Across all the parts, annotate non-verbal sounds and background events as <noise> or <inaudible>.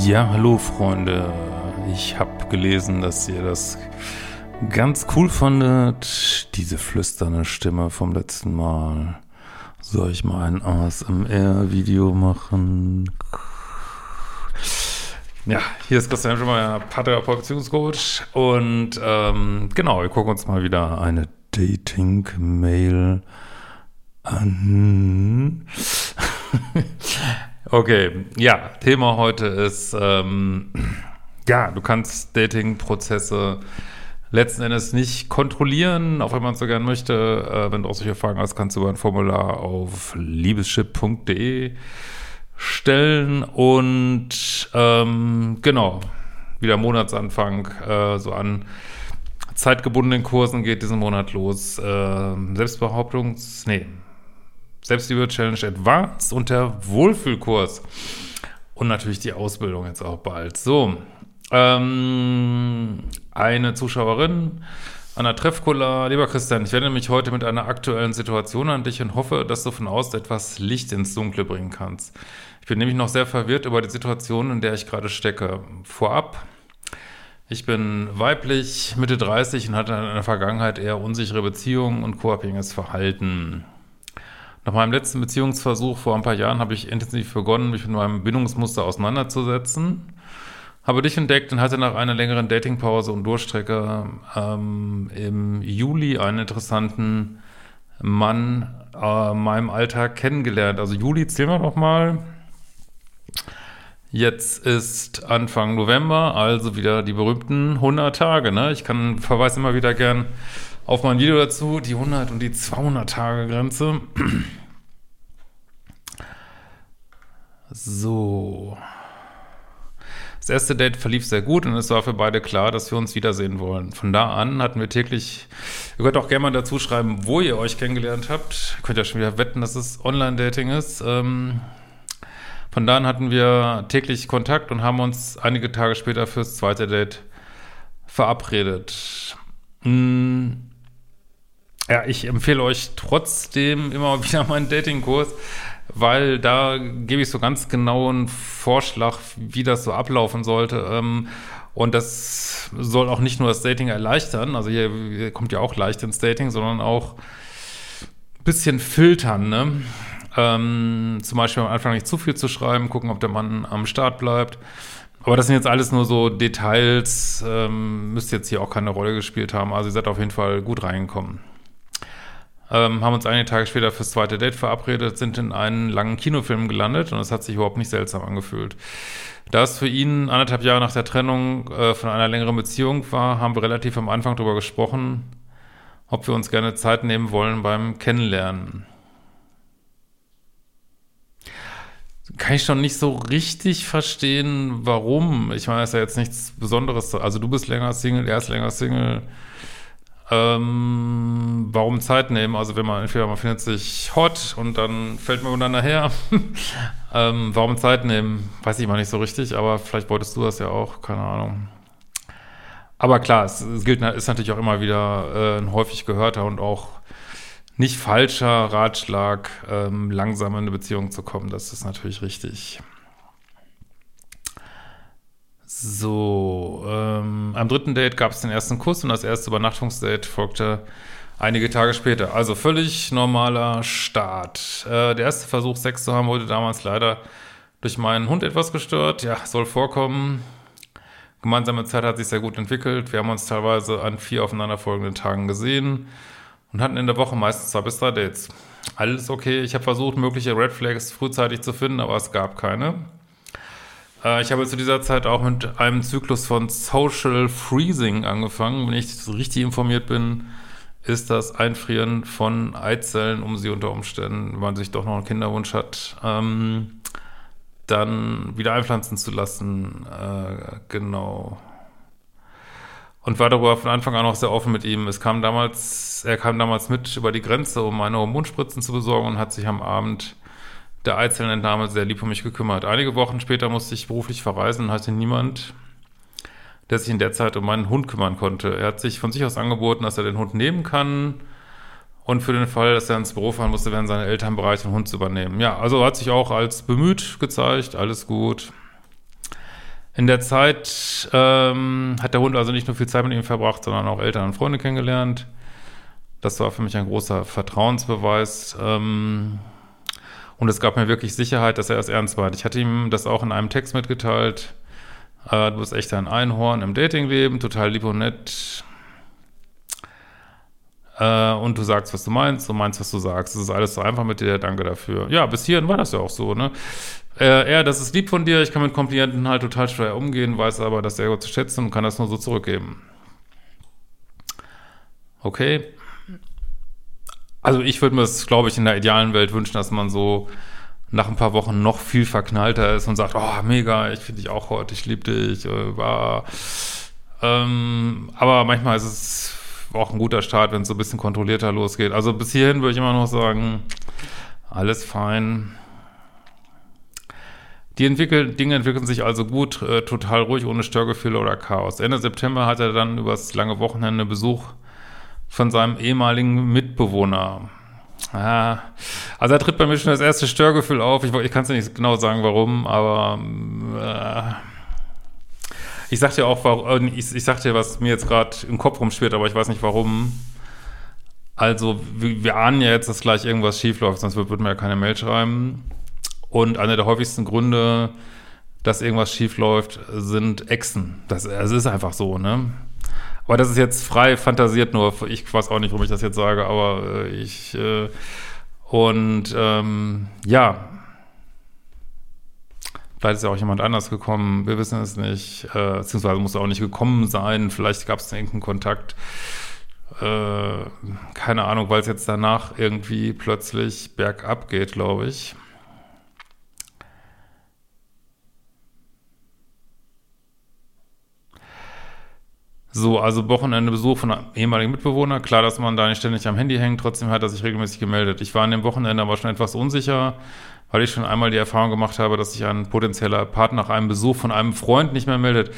Ja, hallo Freunde. Ich habe gelesen, dass ihr das ganz cool fandet. Diese flüsternde Stimme vom letzten Mal. Soll ich mal ein ASMR-Video machen? Ja, hier ist Christian Schemmer, Paartherapeut. Und ähm, genau, wir gucken uns mal wieder eine Dating-Mail an. <laughs> Okay, ja, Thema heute ist, ähm, ja, du kannst Dating-Prozesse letzten Endes nicht kontrollieren, auch wenn man es so gern möchte. Äh, wenn du auch solche Fragen hast, kannst du über ein Formular auf liebeschip.de stellen und ähm, genau, wieder Monatsanfang, äh, so an zeitgebundenen Kursen geht diesen Monat los. Äh, Selbstbehauptungs-, nee, Selbstliebe Challenge Advanced und der Wohlfühlkurs. Und natürlich die Ausbildung jetzt auch bald. So, ähm, eine Zuschauerin an der Treffcola. Lieber Christian, ich wende mich heute mit einer aktuellen Situation an dich und hoffe, dass du von außen etwas Licht ins Dunkle bringen kannst. Ich bin nämlich noch sehr verwirrt über die Situation, in der ich gerade stecke. Vorab, ich bin weiblich, Mitte 30 und hatte in der Vergangenheit eher unsichere Beziehungen und co-abhängiges Verhalten. Nach meinem letzten Beziehungsversuch vor ein paar Jahren habe ich intensiv begonnen, mich mit meinem Bindungsmuster auseinanderzusetzen. Habe dich entdeckt und hatte nach einer längeren Datingpause und Durchstrecke ähm, im Juli einen interessanten Mann äh, meinem Alltag kennengelernt. Also Juli, zählen wir doch mal. Jetzt ist Anfang November, also wieder die berühmten 100 Tage. Ne? Ich kann verweise immer wieder gern auf mein Video dazu, die 100 und die 200 Tage Grenze. So. Das erste Date verlief sehr gut und es war für beide klar, dass wir uns wiedersehen wollen. Von da an hatten wir täglich, ihr könnt auch gerne mal dazu schreiben, wo ihr euch kennengelernt habt. Ihr könnt ja schon wieder wetten, dass es Online-Dating ist. Ähm, von da an hatten wir täglich Kontakt und haben uns einige Tage später fürs zweite Date verabredet. Hm, ja, ich empfehle euch trotzdem immer <laughs> wieder meinen Datingkurs, weil da gebe ich so ganz genauen Vorschlag, wie das so ablaufen sollte. Ähm, und das soll auch nicht nur das Dating erleichtern, also hier kommt ja auch leicht ins Dating, sondern auch ein bisschen filtern, ne? Ähm, zum Beispiel am Anfang nicht zu viel zu schreiben, gucken, ob der Mann am Start bleibt. Aber das sind jetzt alles nur so Details, ähm, müsste jetzt hier auch keine Rolle gespielt haben. Also ihr seid auf jeden Fall gut reingekommen. Ähm, haben uns einige Tage später fürs zweite Date verabredet, sind in einen langen Kinofilm gelandet und es hat sich überhaupt nicht seltsam angefühlt. Da es für ihn anderthalb Jahre nach der Trennung äh, von einer längeren Beziehung war, haben wir relativ am Anfang darüber gesprochen, ob wir uns gerne Zeit nehmen wollen beim Kennenlernen. Kann ich schon nicht so richtig verstehen, warum. Ich meine, es ist ja jetzt nichts Besonderes. Also du bist länger Single, er ist länger Single. Ähm, warum Zeit nehmen? Also wenn man entweder man findet sich hot und dann fällt man miteinander her. <laughs> ähm, warum Zeit nehmen? Weiß ich mal nicht so richtig, aber vielleicht wolltest du das ja auch, keine Ahnung. Aber klar, es, es gilt, ist natürlich auch immer wieder äh, ein häufig gehörter und auch nicht falscher Ratschlag, ähm, langsam in eine Beziehung zu kommen. Das ist natürlich richtig. So, ähm, am dritten Date gab es den ersten Kuss und das erste Übernachtungsdate folgte einige Tage später. Also völlig normaler Start. Äh, der erste Versuch, Sex zu haben, wurde damals leider durch meinen Hund etwas gestört. Ja, soll vorkommen. Gemeinsame Zeit hat sich sehr gut entwickelt. Wir haben uns teilweise an vier aufeinanderfolgenden Tagen gesehen und hatten in der Woche meistens zwei bis drei Dates. Alles okay. Ich habe versucht, mögliche Red Flags frühzeitig zu finden, aber es gab keine. Äh, ich habe zu dieser Zeit auch mit einem Zyklus von Social Freezing angefangen. Wenn ich richtig informiert bin, ist das Einfrieren von Eizellen, um sie unter Umständen, wenn man sich doch noch einen Kinderwunsch hat, ähm, dann wieder einpflanzen zu lassen. Äh, genau. Und war darüber von Anfang an auch sehr offen mit ihm. Es kam damals, er kam damals mit über die Grenze, um meine Hormonspritzen zu besorgen und hat sich am Abend der Eizellenentnahme sehr lieb um mich gekümmert. Einige Wochen später musste ich beruflich verreisen und hatte niemand, der sich in der Zeit um meinen Hund kümmern konnte. Er hat sich von sich aus angeboten, dass er den Hund nehmen kann und für den Fall, dass er ins Büro fahren musste, wären seine Eltern bereit, den Hund zu übernehmen. Ja, also hat sich auch als bemüht gezeigt, alles gut. In der Zeit ähm, hat der Hund also nicht nur viel Zeit mit ihm verbracht, sondern auch Eltern und Freunde kennengelernt. Das war für mich ein großer Vertrauensbeweis. Ähm, und es gab mir wirklich Sicherheit, dass er es ernst meint. Ich hatte ihm das auch in einem Text mitgeteilt. Äh, du bist echt ein Einhorn im Datingleben, total lieb und nett. Äh, und du sagst, was du meinst, du meinst, was du sagst. Es ist alles so einfach mit dir, danke dafür. Ja, bis hierhin war das ja auch so, ne? Äh, er, das ist lieb von dir, ich kann mit Komplimenten halt total schwer umgehen, weiß aber, dass er zu schätzen und kann das nur so zurückgeben. Okay. Also ich würde mir das, glaube ich, in der idealen Welt wünschen, dass man so nach ein paar Wochen noch viel verknallter ist und sagt, oh, mega, ich finde dich auch heute, ich liebe dich, äh. Ähm, aber manchmal ist es auch ein guter Start, wenn es so ein bisschen kontrollierter losgeht. Also bis hierhin würde ich immer noch sagen, alles fein. Die entwickeln, Dinge entwickeln sich also gut, äh, total ruhig, ohne Störgefühle oder Chaos. Ende September hat er dann übers lange Wochenende Besuch von seinem ehemaligen Mitbewohner. Ah, also er tritt bei mir schon das erste Störgefühl auf. Ich, ich kann es nicht genau sagen, warum, aber äh, ich sag dir auch, äh, ich, ich sag dir, was mir jetzt gerade im Kopf rumschwirrt, aber ich weiß nicht warum. Also, wir, wir ahnen ja jetzt, dass gleich irgendwas schiefläuft, sonst würden wir ja keine Mail schreiben. Und einer der häufigsten Gründe, dass irgendwas schiefläuft, sind Echsen. Das, das ist einfach so, ne? Aber das ist jetzt frei fantasiert nur. Ich weiß auch nicht, warum ich das jetzt sage, aber äh, ich äh, und ähm, ja, Vielleicht ist ja auch jemand anders gekommen, wir wissen es nicht, äh, beziehungsweise muss er auch nicht gekommen sein, vielleicht gab es irgendeinen Kontakt, äh, keine Ahnung, weil es jetzt danach irgendwie plötzlich bergab geht, glaube ich. So, also Wochenende Besuch von einem ehemaligen Mitbewohner. Klar, dass man da nicht ständig am Handy hängt, trotzdem hat er sich regelmäßig gemeldet. Ich war an dem Wochenende aber schon etwas unsicher, weil ich schon einmal die Erfahrung gemacht habe, dass sich ein potenzieller Partner nach einem Besuch von einem Freund nicht mehr meldet.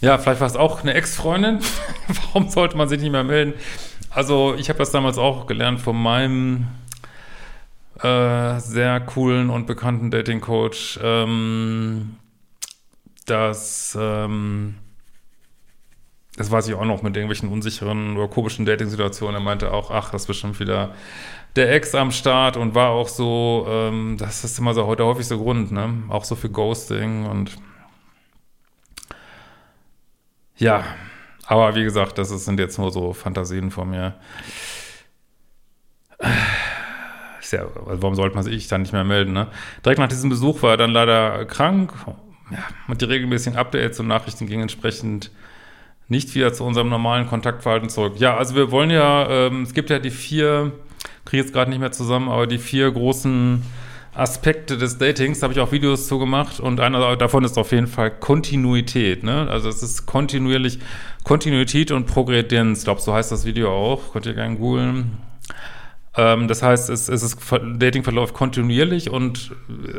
Ja, vielleicht war es auch eine Ex-Freundin. <laughs> Warum sollte man sich nicht mehr melden? Also ich habe das damals auch gelernt von meinem äh, sehr coolen und bekannten Dating-Coach, ähm, dass ähm, das weiß ich auch noch mit irgendwelchen unsicheren oder komischen Dating-Situationen. Er meinte auch, ach, das ist bestimmt wieder der Ex am Start und war auch so, ähm, das ist immer so heute häufig so Grund, ne? Auch so für Ghosting und ja, aber wie gesagt, das sind jetzt nur so Fantasien von mir. Ja, also warum sollte man sich dann nicht mehr melden, ne? Direkt nach diesem Besuch war er dann leider krank. Ja, und die regelmäßigen Updates und Nachrichten gingen entsprechend nicht wieder zu unserem normalen Kontaktverhalten zurück. Ja, also wir wollen ja, ähm, es gibt ja die vier, kriege jetzt gerade nicht mehr zusammen, aber die vier großen Aspekte des Datings, habe ich auch Videos zu gemacht und einer davon ist auf jeden Fall Kontinuität. Ne? Also es ist kontinuierlich Kontinuität und Progredienz. Ich glaube, so heißt das Video auch. Könnt ihr gerne googeln. Ähm, das heißt, es, es ist Dating verläuft kontinuierlich und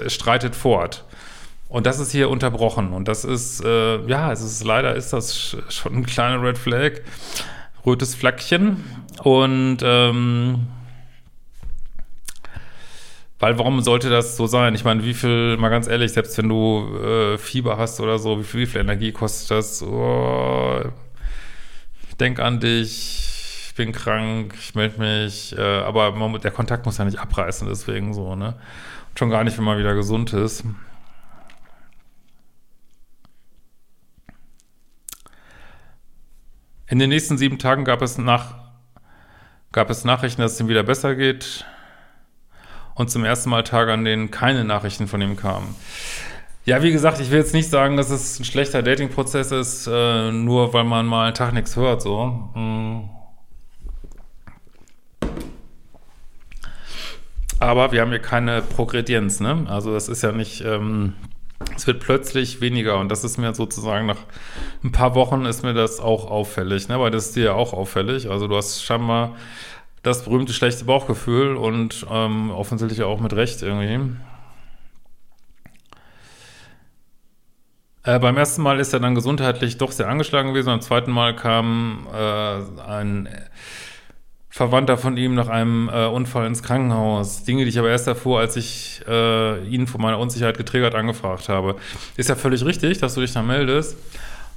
streitet fort. Und das ist hier unterbrochen. Und das ist, äh, ja, es ist leider ist das schon ein kleiner Red Flag, rotes Flaggchen. Und ähm, weil warum sollte das so sein? Ich meine, wie viel, mal ganz ehrlich, selbst wenn du äh, Fieber hast oder so, wie viel, wie viel Energie kostet das? Oh, ich denk an dich, ich bin krank, ich melde mich, äh, aber man, der Kontakt muss ja nicht abreißen, deswegen so, ne? Schon gar nicht, wenn man wieder gesund ist. In den nächsten sieben Tagen gab es, nach, gab es Nachrichten, dass es ihm wieder besser geht. Und zum ersten Mal Tage, an denen keine Nachrichten von ihm kamen. Ja, wie gesagt, ich will jetzt nicht sagen, dass es ein schlechter Dating-Prozess ist, äh, nur weil man mal einen Tag nichts hört, so. Mhm. Aber wir haben hier keine Progredienz, ne? Also das ist ja nicht, ähm, es wird plötzlich weniger und das ist mir sozusagen nach ein paar Wochen ist mir das auch auffällig, ne? weil das ist dir ja auch auffällig. Also du hast scheinbar das berühmte schlechte Bauchgefühl und ähm, offensichtlich auch mit Recht irgendwie. Äh, beim ersten Mal ist er dann gesundheitlich doch sehr angeschlagen gewesen. Beim zweiten Mal kam äh, ein Verwandter von ihm nach einem äh, Unfall ins Krankenhaus. Dinge, die ich aber erst erfuhr, als ich äh, ihn von meiner Unsicherheit getriggert angefragt habe. Ist ja völlig richtig, dass du dich da meldest.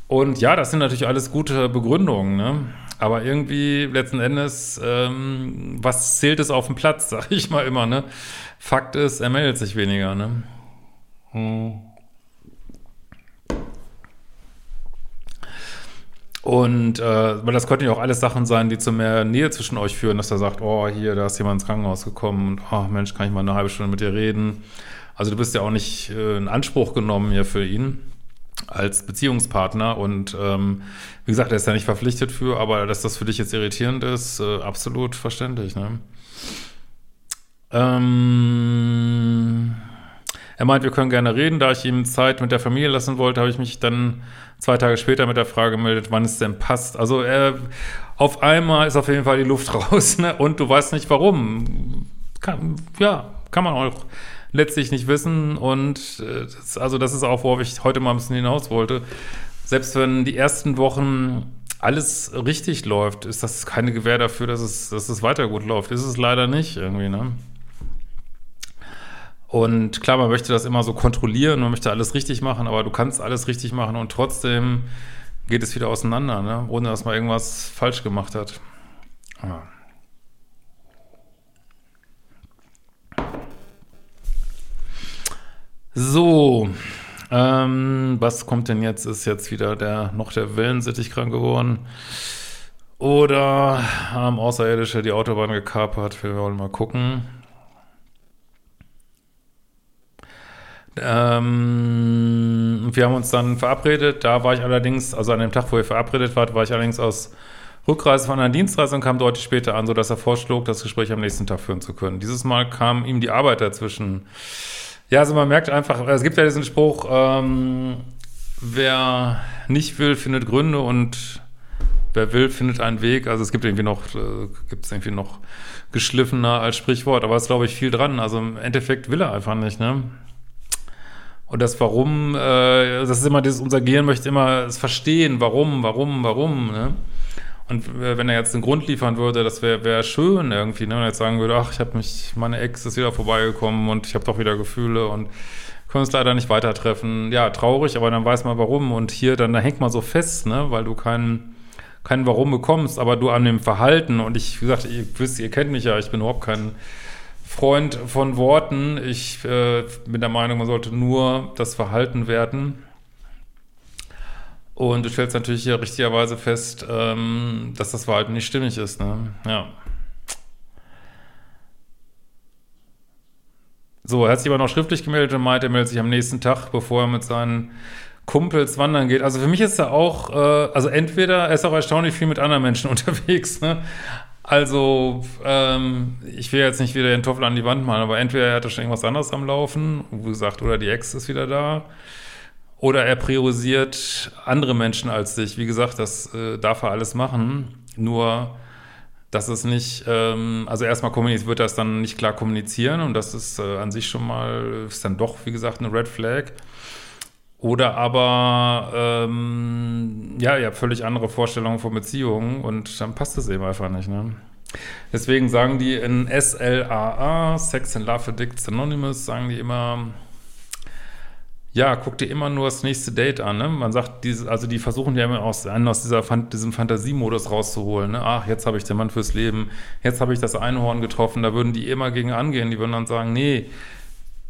Und ja, das sind natürlich alles gute Begründungen, ne? Aber irgendwie letzten Endes, ähm, was zählt es auf dem Platz, <laughs> sag ich mal immer, ne? Fakt ist, er meldet sich weniger, ne? Hm. Und äh, weil das könnten ja auch alles Sachen sein, die zu mehr Nähe zwischen euch führen, dass er sagt, oh, hier, da ist jemand ins Krankenhaus gekommen und oh Mensch, kann ich mal eine halbe Stunde mit dir reden. Also du bist ja auch nicht äh, in Anspruch genommen hier für ihn als Beziehungspartner und ähm, wie gesagt, er ist ja nicht verpflichtet für, aber dass das für dich jetzt irritierend ist, äh, absolut verständlich. Ne? Ähm, er meint, wir können gerne reden. Da ich ihm Zeit mit der Familie lassen wollte, habe ich mich dann zwei Tage später mit der Frage gemeldet, wann es denn passt. Also er, auf einmal ist auf jeden Fall die Luft <laughs> raus ne? und du weißt nicht warum. Kann, ja, kann man auch letztlich nicht wissen und äh, das, also das ist auch, worauf ich heute mal ein bisschen hinaus wollte. Selbst wenn die ersten Wochen alles richtig läuft, ist das keine Gewähr dafür, dass es, dass es weiter gut läuft. Ist es leider nicht irgendwie, ne? Und klar, man möchte das immer so kontrollieren, man möchte alles richtig machen, aber du kannst alles richtig machen und trotzdem geht es wieder auseinander, ne? ohne dass man irgendwas falsch gemacht hat. Ja. So, ähm, was kommt denn jetzt? Ist jetzt wieder der noch der Wellensittich krank geworden? Oder haben Außerirdische die Autobahn gekapert? Wir wollen mal gucken. Ähm, wir haben uns dann verabredet. Da war ich allerdings, also an dem Tag, wo ihr verabredet wart, war ich allerdings aus Rückreise von einer Dienstreise und kam deutlich später an, sodass er vorschlug, das Gespräch am nächsten Tag führen zu können. Dieses Mal kam ihm die Arbeit dazwischen. Ja, also man merkt einfach, es gibt ja diesen Spruch, ähm, wer nicht will, findet Gründe und wer will, findet einen Weg. Also es gibt irgendwie noch, äh, gibt es irgendwie noch geschliffener als Sprichwort, aber es ist, glaube ich, viel dran. Also im Endeffekt will er einfach nicht, ne? Und das Warum, äh, das ist immer dieses, unser Gehirn möchte immer es verstehen, warum, warum, warum, ne? Und wenn er jetzt einen Grund liefern würde, das wäre wär schön irgendwie, ne? Wenn er jetzt sagen würde, ach, ich habe mich, meine Ex ist wieder vorbeigekommen und ich habe doch wieder Gefühle und können uns leider nicht weiter treffen. Ja, traurig, aber dann weiß man warum. Und hier, dann da hängt man so fest, ne? Weil du keinen kein Warum bekommst, aber du an dem Verhalten und ich, wie gesagt, ihr wisst, ihr kennt mich ja, ich bin überhaupt kein Freund von Worten. Ich äh, bin der Meinung, man sollte nur das Verhalten werten. Und du stellst natürlich hier richtigerweise fest, ähm, dass das Verhalten nicht stimmig ist. Ne? Ja. So, er hat sich aber noch schriftlich gemeldet und meint, er meldet sich am nächsten Tag, bevor er mit seinen Kumpels wandern geht. Also für mich ist er auch, äh, also entweder, er ist auch erstaunlich viel mit anderen Menschen <laughs> unterwegs, ne? Also, ähm, ich will jetzt nicht wieder den Toffel an die Wand malen, aber entweder er hat da schon irgendwas anderes am Laufen, wie gesagt, oder die Ex ist wieder da, oder er priorisiert andere Menschen als sich. Wie gesagt, das äh, darf er alles machen, nur dass es nicht, ähm, also erstmal wird es dann nicht klar kommunizieren und das ist äh, an sich schon mal, ist dann doch, wie gesagt, eine Red Flag. Oder aber, ähm, ja, ihr habt völlig andere Vorstellungen von Beziehungen und dann passt es eben einfach nicht, ne? Deswegen sagen die in SLAA, Sex and Love Addicts Anonymous, sagen die immer, ja, guck dir immer nur das nächste Date an, ne? Man sagt, diese, also die versuchen ja immer aus, einen aus dieser, diesem Fantasiemodus rauszuholen, ne? Ach, jetzt habe ich den Mann fürs Leben, jetzt habe ich das Einhorn getroffen, da würden die immer gegen angehen, die würden dann sagen, nee,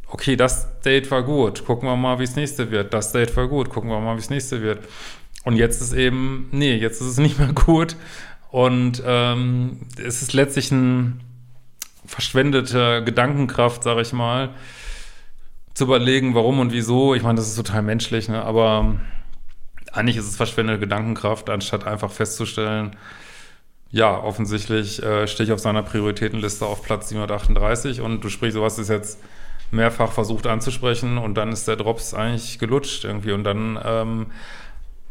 okay, das Date war gut, gucken wir mal, wie es nächste wird. Das Date war gut, gucken wir mal, wie es nächste wird. Und jetzt ist eben, nee, jetzt ist es <laughs> nicht mehr gut. Und ähm, es ist letztlich ein verschwendete Gedankenkraft, sage ich mal, zu überlegen, warum und wieso. Ich meine, das ist total menschlich, ne? aber eigentlich ist es verschwendete Gedankenkraft, anstatt einfach festzustellen, ja, offensichtlich äh, stehe ich auf seiner Prioritätenliste auf Platz 738 und du sprichst, sowas ist jetzt mehrfach versucht anzusprechen und dann ist der Drops eigentlich gelutscht irgendwie. Und dann ähm,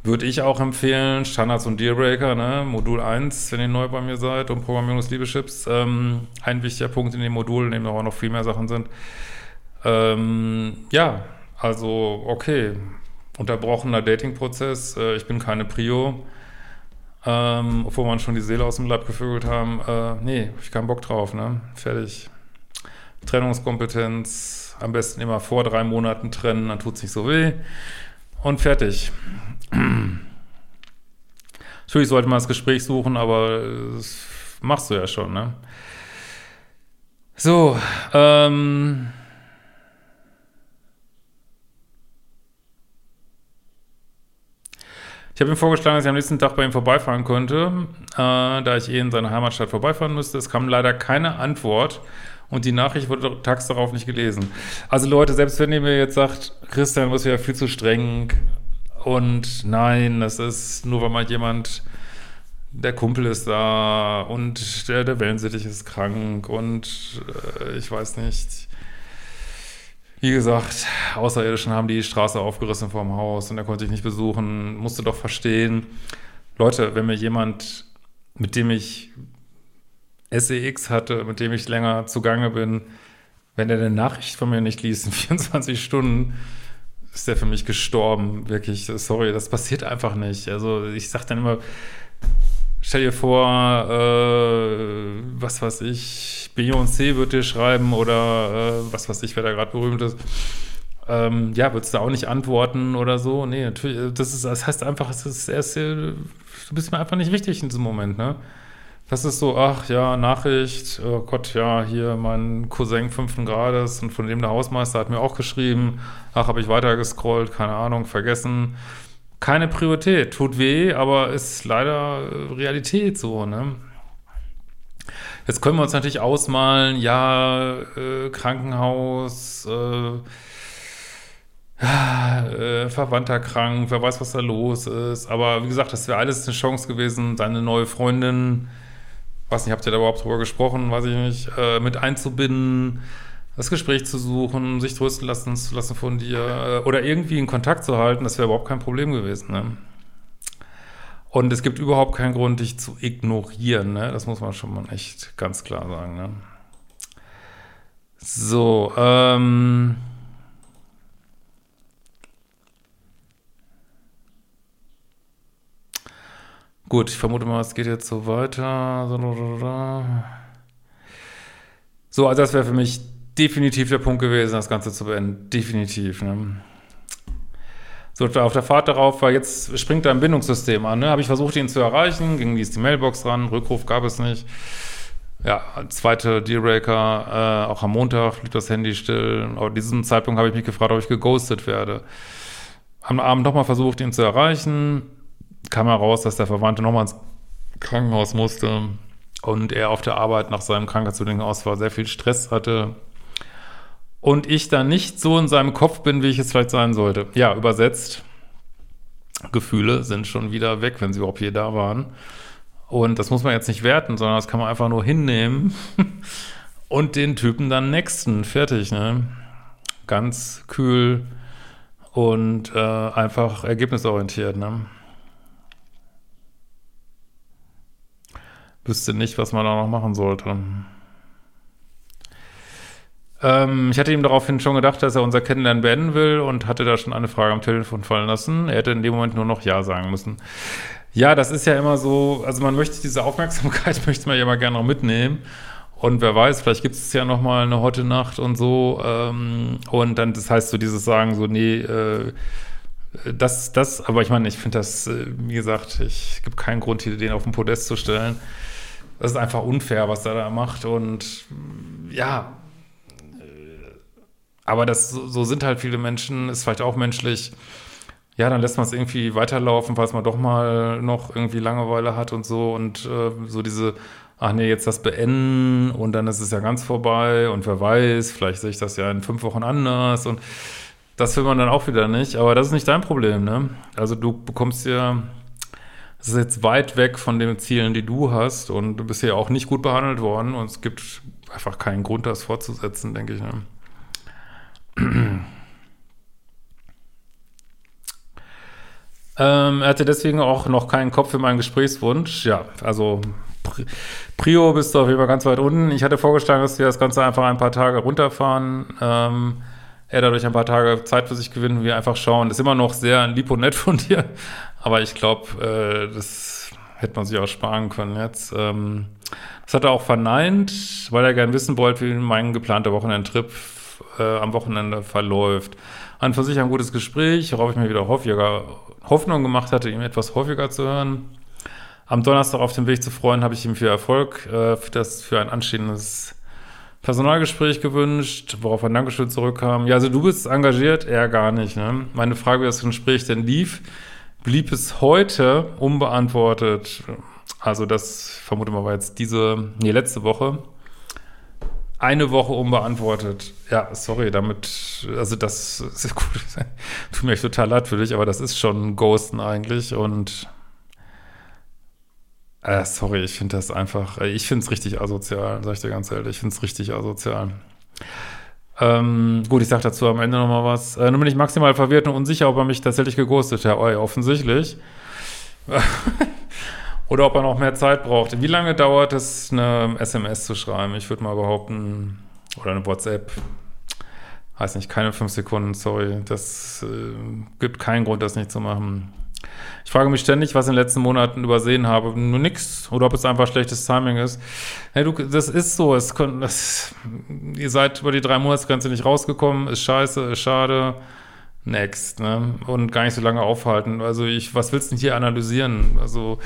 würde ich auch empfehlen, Standards und Dealbreaker, ne? Modul 1, wenn ihr neu bei mir seid und Programmierung des Liebeschips. Ähm, ein wichtiger Punkt in dem Modul, in dem aber noch viel mehr Sachen sind. Ähm, ja, also okay, unterbrochener Dating-Prozess, äh, ich bin keine Prio. Ähm, obwohl man schon die Seele aus dem Leib gevögelt haben. Äh, nee, hab ich keinen Bock drauf, ne? Fertig. Trennungskompetenz, am besten immer vor drei Monaten trennen, dann tut es nicht so weh. Und fertig. Natürlich sollte man das Gespräch suchen, aber das machst du ja schon, ne? So, ähm. Ich habe ihm vorgeschlagen, dass ich am nächsten Tag bei ihm vorbeifahren könnte, äh, da ich eh in seiner Heimatstadt vorbeifahren müsste. Es kam leider keine Antwort und die Nachricht wurde tags darauf nicht gelesen. Also Leute, selbst wenn ihr mir jetzt sagt, Christian, du bist ja viel zu streng und nein, das ist nur, weil mal jemand, der Kumpel ist da und der, der Wellensittich ist krank und äh, ich weiß nicht. Wie gesagt, Außerirdischen haben die Straße aufgerissen vorm Haus und er konnte ich nicht besuchen, musste doch verstehen. Leute, wenn mir jemand, mit dem ich SEX hatte, mit dem ich länger zugange bin, wenn er eine Nachricht von mir nicht liest in <laughs> 24 Stunden, ist der für mich gestorben. Wirklich, sorry, das passiert einfach nicht. Also ich sag dann immer, stell dir vor, äh, was weiß ich, Beyoncé wird dir schreiben oder äh, was weiß ich, wer da gerade berühmt ist. Ähm, ja, würdest du auch nicht antworten oder so? Nee, natürlich, das ist, das heißt einfach, es ist erst, du bist mir einfach nicht wichtig in diesem Moment, ne? Das ist so, ach ja, Nachricht, oh Gott, ja, hier mein Cousin fünften Grades und von dem der Hausmeister hat mir auch geschrieben, ach, habe ich weitergescrollt, keine Ahnung, vergessen. Keine Priorität, tut weh, aber ist leider Realität so, ne? Jetzt können wir uns natürlich ausmalen, ja, äh, Krankenhaus, äh, äh, Verwandter krank, wer weiß, was da los ist. Aber wie gesagt, das wäre alles eine Chance gewesen, seine neue Freundin weiß nicht, habt ihr da überhaupt drüber gesprochen, weiß ich nicht, äh, mit einzubinden, das Gespräch zu suchen, sich trösten lassen zu lassen von dir äh, oder irgendwie in Kontakt zu halten, das wäre überhaupt kein Problem gewesen. Ne? Und es gibt überhaupt keinen Grund, dich zu ignorieren. Ne? Das muss man schon mal echt ganz klar sagen. Ne? So, ähm. Gut, ich vermute mal, es geht jetzt so weiter. So, also das wäre für mich definitiv der Punkt gewesen, das Ganze zu beenden. Definitiv. Ne? So, auf der Fahrt darauf war jetzt, springt da ein Bindungssystem an. Ne? Habe ich versucht, ihn zu erreichen, ging die Mailbox ran, Rückruf gab es nicht. Ja, zweite Dealbreaker, äh, auch am Montag blieb das Handy still. Auf diesem Zeitpunkt habe ich mich gefragt, ob ich geghostet werde. Am Abend nochmal versucht, ihn zu erreichen kam heraus, dass der Verwandte nochmal ins Krankenhaus musste und er auf der Arbeit nach seinem krankheitsbedingten Ausfall sehr viel Stress hatte und ich dann nicht so in seinem Kopf bin, wie ich es vielleicht sein sollte. Ja, übersetzt, Gefühle sind schon wieder weg, wenn sie überhaupt hier da waren. Und das muss man jetzt nicht werten, sondern das kann man einfach nur hinnehmen <laughs> und den Typen dann nächsten. Fertig, ne? Ganz kühl und äh, einfach ergebnisorientiert, ne? Wüsste nicht, was man da noch machen sollte. Ähm, ich hatte ihm daraufhin schon gedacht, dass er unser Kennenlernen beenden will und hatte da schon eine Frage am Telefon fallen lassen. Er hätte in dem Moment nur noch Ja sagen müssen. Ja, das ist ja immer so, also man möchte diese Aufmerksamkeit, <laughs> möchte man ja immer gerne noch mitnehmen. Und wer weiß, vielleicht gibt es ja noch mal eine Hotte Nacht und so. Ähm, und dann, das heißt so dieses Sagen, so, nee, äh, das, das, aber ich meine, ich finde das, äh, wie gesagt, ich gibt keinen Grund, hier den auf den Podest zu stellen das ist einfach unfair, was er da macht. Und ja, aber das so sind halt viele Menschen, ist vielleicht auch menschlich. Ja, dann lässt man es irgendwie weiterlaufen, falls man doch mal noch irgendwie Langeweile hat und so. Und äh, so diese, ach nee, jetzt das beenden und dann ist es ja ganz vorbei und wer weiß, vielleicht sehe ich das ja in fünf Wochen anders und das will man dann auch wieder nicht. Aber das ist nicht dein Problem, ne? Also du bekommst ja es ist jetzt weit weg von den Zielen, die du hast und du bist ja auch nicht gut behandelt worden und es gibt einfach keinen Grund, das fortzusetzen, denke ich. Ne? <clears throat> Ähm, er hatte deswegen auch noch keinen Kopf für meinen Gesprächswunsch. Ja, also Prio bist du auf jeden Fall ganz weit unten. Ich hatte vorgeschlagen, dass wir das Ganze einfach ein paar Tage runterfahren. Ähm, er dadurch ein paar Tage Zeit für sich gewinnen wir einfach schauen. Das ist immer noch sehr lieb und nett von dir, aber ich glaube, äh, das hätte man sich auch sparen können jetzt. Ähm, das hat er auch verneint, weil er gern wissen wollte, wie mein geplanter Wochenendtrip äh, am Wochenende verläuft. An für sich ein gutes Gespräch, worauf ich mir wieder häufiger Hoffnung gemacht hatte, ihn etwas häufiger zu hören. Am Donnerstag auf dem Weg zu freuen, habe ich ihm viel Erfolg äh, für, das, für ein anstehendes Personalgespräch gewünscht, worauf ein Dankeschön zurückkam. Ja, also du bist engagiert, er gar nicht. Ne? Meine Frage, wie das Gespräch denn lief, blieb es heute unbeantwortet. Also das, vermute mal, war jetzt diese, nee, letzte Woche. Eine Woche unbeantwortet. Ja, sorry, damit, also das ist gut. <laughs> Tut mir echt total leid für dich, aber das ist schon Ghosten eigentlich und äh, sorry, ich finde das einfach, ich finde es richtig asozial, sag ich dir ganz ehrlich, ich finde es richtig asozial. Ähm, gut, ich sag dazu am Ende nochmal was. Äh, nun bin ich maximal verwirrt und unsicher, ob er mich tatsächlich geghostet hat. Ja, offensichtlich. <laughs> Oder ob er noch mehr Zeit braucht. Wie lange dauert es, eine SMS zu schreiben? Ich würde mal behaupten, oder eine WhatsApp. Heißt nicht, keine fünf Sekunden, sorry. Das äh, gibt keinen Grund, das nicht zu machen. Ich frage mich ständig, was ich in den letzten Monaten übersehen habe. Nur nix. Oder ob es einfach schlechtes Timing ist. Hey, du, das ist so. Es können, das, ihr seid über die drei Monatsgrenze nicht rausgekommen. Ist scheiße, ist schade. Next, ne? Und gar nicht so lange aufhalten. Also ich, was willst du denn hier analysieren? Also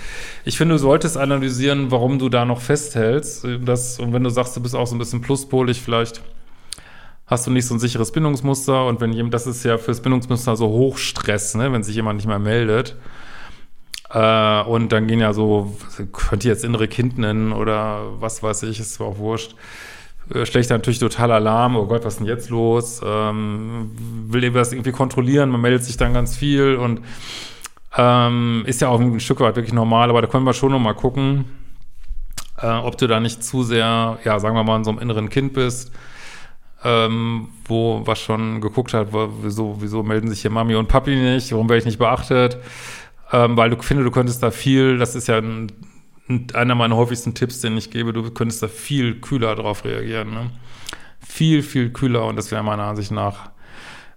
ich finde, du solltest analysieren, warum du da noch festhältst. Das, und wenn du sagst, du bist auch so ein bisschen pluspolig, vielleicht hast du nicht so ein sicheres Bindungsmuster und wenn jemand, das ist ja fürs Bindungsmuster so Hochstress, ne, wenn sich jemand nicht mehr meldet. Äh, und dann gehen ja so, könnt ihr jetzt innere Kind nennen oder was weiß ich, ist auch wurscht. Äh, schlecht natürlich total Alarm, oh Gott, was ist denn jetzt los? Ähm, will ihr das irgendwie kontrollieren, man meldet sich dann ganz viel und ähm, ist ja auch ein Stück weit wirklich normal, aber da können wir schon noch mal gucken, äh, ob du da nicht zu sehr, ja, sagen wir mal, in so einem inneren Kind bist ähm, wo was schon geguckt hat, wieso, wieso melden sich hier Mami und Papi nicht, warum werde ich nicht beachtet, ähm, weil du finde, du könntest da viel, das ist ja ein, einer meiner häufigsten Tipps, den ich gebe, du könntest da viel kühler drauf reagieren, ne? Viel, viel kühler und das wäre meiner Ansicht nach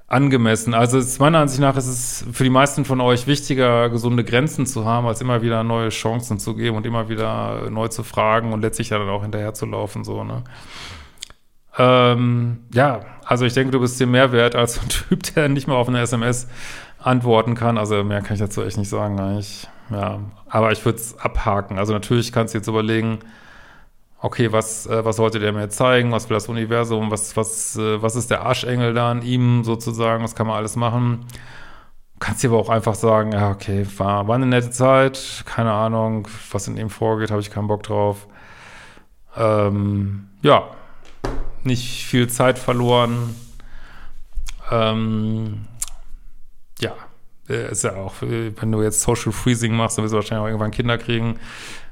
angemessen. Also ist, meiner Ansicht nach ist es für die meisten von euch wichtiger, gesunde Grenzen zu haben, als immer wieder neue Chancen zu geben und immer wieder neu zu fragen und letztlich dann auch hinterher zu laufen, so, ne? Ähm, ja, also ich denke, du bist dir mehr wert als ein <laughs> Typ, der nicht mal auf eine SMS antworten kann. Also mehr kann ich dazu echt nicht sagen eigentlich. Ja, aber ich würde es abhaken. Also natürlich kannst du jetzt überlegen, okay, was, äh, was sollte der mir zeigen? Was will das Universum? Was, was, äh, was ist der Arschengel da an ihm sozusagen? Was kann man alles machen? Kannst dir aber auch einfach sagen, ja, okay, war, war eine nette Zeit, keine Ahnung, was in ihm vorgeht, habe ich keinen Bock drauf. Ähm, ja, nicht viel Zeit verloren. Ähm, ja, äh, ist ja auch, wenn du jetzt Social Freezing machst, dann wirst du wahrscheinlich auch irgendwann Kinder kriegen.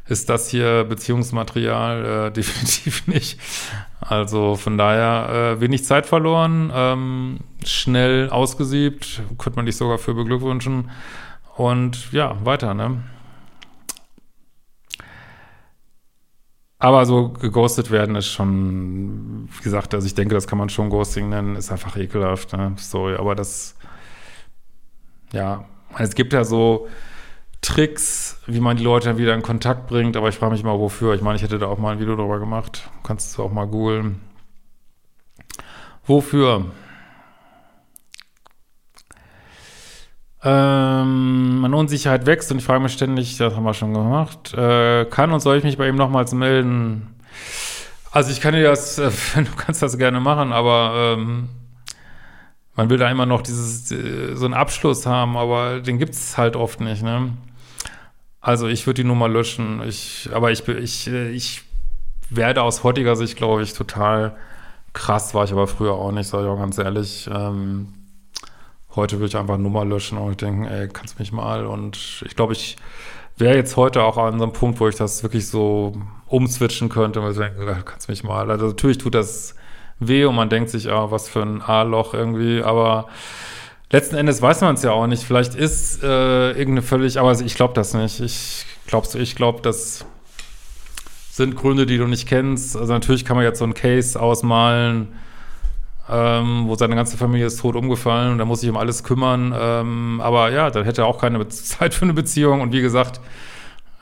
Ist das hier Beziehungsmaterial? Äh, <laughs> definitiv nicht. Also von daher äh, wenig Zeit verloren, ähm, schnell ausgesiebt, könnte man dich sogar für beglückwünschen. Und ja, weiter, ne? Aber so geghostet werden ist schon, wie gesagt, also ich denke, das kann man schon Ghosting nennen, ist einfach ekelhaft, ne? Sorry, aber das, ja, es gibt ja so Tricks, wie man die Leute wieder in Kontakt bringt, aber ich frage mich mal, wofür. Ich meine, ich hätte da auch mal ein Video darüber gemacht. Kannst du auch mal googeln. Wofür? Ähm, meine Unsicherheit wächst und ich frage mich ständig, das haben wir schon gemacht, äh, kann und soll ich mich bei ihm nochmals melden? Also ich kann dir das, äh, <laughs> du kannst das gerne machen, aber ähm, man will da immer noch dieses, äh, so einen Abschluss haben, aber den gibt es halt oft nicht, ne? Also ich würde die Nummer löschen, ich, aber ich, ich, äh, ich werde aus heutiger Sicht, glaube ich, total krass, war ich aber früher auch nicht, sage ich auch ganz ehrlich, ähm, Heute würde ich einfach Nummer löschen und denken, ey, kannst mich mal. Und ich glaube, ich wäre jetzt heute auch an so einem Punkt, wo ich das wirklich so umswitchen könnte und denken, kannst mich mal. Also natürlich tut das weh und man denkt sich, ah, was für ein A-Loch irgendwie, aber letzten Endes weiß man es ja auch nicht. Vielleicht ist äh, irgendeine völlig, aber ich glaube das nicht. Ich glaubst ich glaube, das sind Gründe, die du nicht kennst. Also natürlich kann man jetzt so einen Case ausmalen, ähm, wo seine ganze Familie ist tot umgefallen und er muss sich um alles kümmern. Ähm, aber ja, dann hätte er auch keine <laughs> Zeit für eine Beziehung. Und wie gesagt,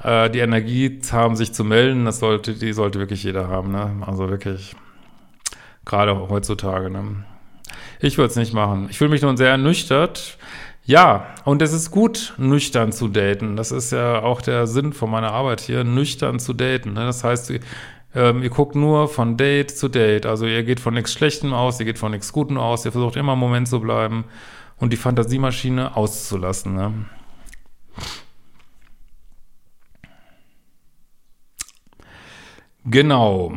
äh, die Energie haben, sich zu melden, das sollte, die sollte wirklich jeder haben. Ne? Also wirklich, gerade heutzutage. Ne? Ich würde es nicht machen. Ich fühle mich nun sehr ernüchtert. Ja, und es ist gut, nüchtern zu daten. Das ist ja auch der Sinn von meiner Arbeit hier, nüchtern zu daten. Ne? Das heißt, ähm, ihr guckt nur von Date zu Date. Also ihr geht von nichts Schlechtem aus, ihr geht von nichts Gutem aus, ihr versucht immer im Moment zu bleiben und die Fantasiemaschine auszulassen. Ne? Genau.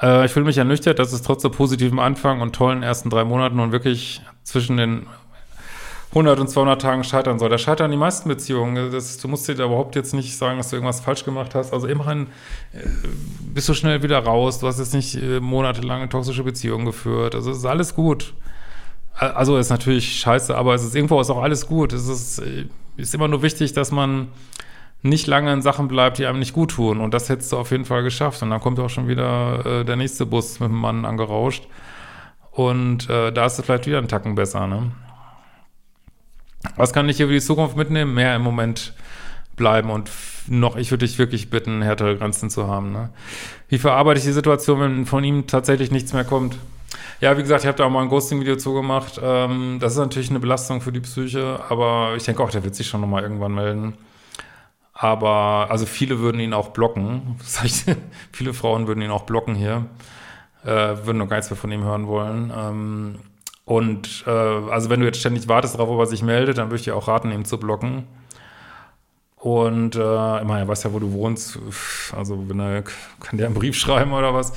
Äh, ich fühle mich ernüchtert, dass es trotz der positiven Anfang und tollen ersten drei Monaten nun wirklich zwischen den 100 und 200 Tagen scheitern soll. Da scheitern die meisten Beziehungen. Das, du musst dir da überhaupt jetzt nicht sagen, dass du irgendwas falsch gemacht hast. Also immerhin äh, bist du schnell wieder raus. Du hast jetzt nicht äh, monatelange toxische Beziehungen geführt. Also ist alles gut. Also ist natürlich scheiße, aber es ist irgendwo ist auch alles gut. Es ist, äh, ist immer nur wichtig, dass man nicht lange in Sachen bleibt, die einem nicht gut tun. Und das hättest du auf jeden Fall geschafft. Und dann kommt auch schon wieder der nächste Bus mit dem Mann angerauscht. Und äh, da ist es vielleicht wieder einen Tacken besser, ne? Was kann ich hier für die Zukunft mitnehmen? Mehr im Moment bleiben und noch, ich würde dich wirklich bitten, härtere Grenzen zu haben. Ne? Wie verarbeite ich die Situation, wenn von ihm tatsächlich nichts mehr kommt? Ja, wie gesagt, ich habe da auch mal ein Ghosting-Video zugemacht. Ähm, das ist natürlich eine Belastung für die Psyche, aber ich denke auch, der wird sich schon nochmal irgendwann melden. Aber, also viele würden ihn auch blocken. <laughs> Das heißt, viele Frauen würden ihn auch blocken hier. Äh, würden noch gar nichts mehr von ihm hören wollen. Ähm, und äh, also wenn du jetzt ständig wartest darauf, ob er sich meldet, dann würde ich dir auch raten, ihn zu blocken. Und äh, meine, er weiß ja, wo du wohnst. Also wenn er kann der einen Brief schreiben oder was.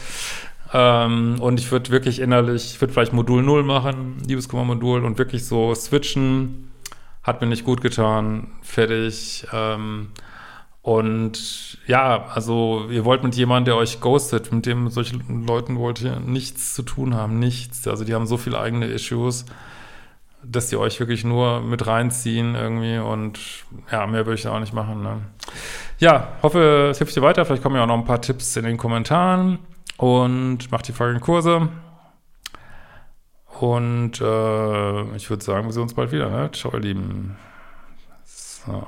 Ähm, und ich würde wirklich innerlich, ich würde vielleicht Modul 0 machen, Liebeskummer-Modul, und wirklich so switchen. Hat mir nicht gut getan. Fertig. Ähm, und ja, also ihr wollt mit jemandem, der euch ghostet, mit dem solchen Leuten wollt ihr nichts zu tun haben, nichts. Also die haben so viele eigene Issues, dass die euch wirklich nur mit reinziehen irgendwie und ja, mehr würde ich da auch nicht machen. Ne? Ja, hoffe, es hilft dir weiter. Vielleicht kommen ja auch noch ein paar Tipps in den Kommentaren und macht die folgenden Kurse. Und äh, ich würde sagen, wir sehen uns bald wieder. Ne? Ciao, ihr Lieben. So.